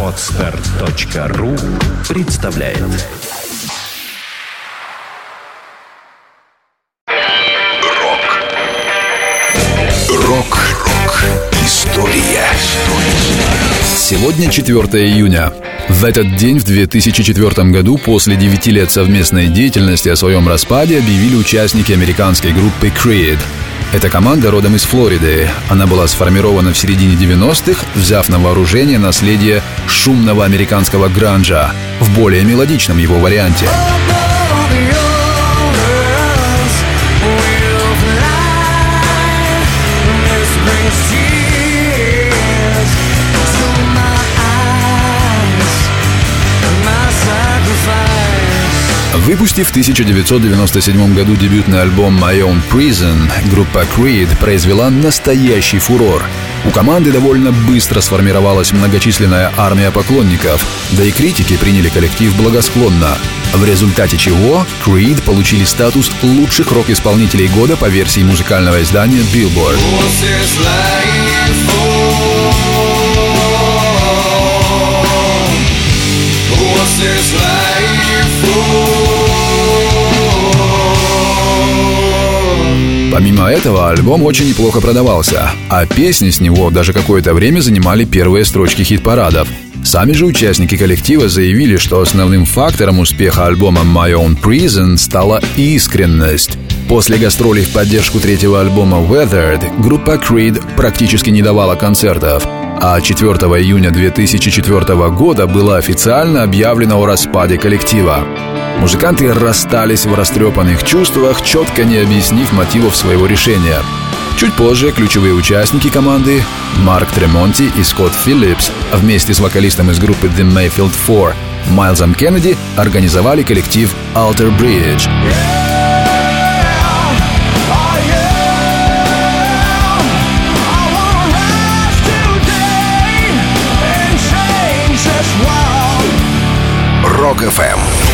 Отстар.ру представляет Рок Рок-рок История Сегодня 4 июня. В этот день, в 2004 году, после 9 лет совместной деятельности о своем распаде объявили участники американской группы Creed. Эта команда родом из Флориды. Она была сформирована в середине 90-х, взяв на вооружение наследие шумного американского гранжа в более мелодичном его варианте. Выпустив в 1997 году дебютный альбом My Own Prison, группа Creed произвела настоящий фурор. У команды довольно быстро сформировалась многочисленная армия поклонников, да и критики приняли коллектив благосклонно. В результате чего Creed получили статус лучших рок-исполнителей года по версии музыкального издания Billboard. Помимо этого, альбом очень неплохо продавался, а песни с него даже какое-то время занимали первые строчки хит-парадов. Сами же участники коллектива заявили, что основным фактором успеха альбома My Own Prison стала искренность. После гастролей в поддержку третьего альбома Weathered группа Creed практически не давала концертов, а 4 июня 2004 года было официально объявлено о распаде коллектива. Музыканты расстались в растрепанных чувствах, четко не объяснив мотивов своего решения. Чуть позже ключевые участники команды Марк Тремонти и Скотт Филлипс вместе с вокалистом из группы The Mayfield 4 Майлзом Кеннеди организовали коллектив Alter Bridge. Rock FM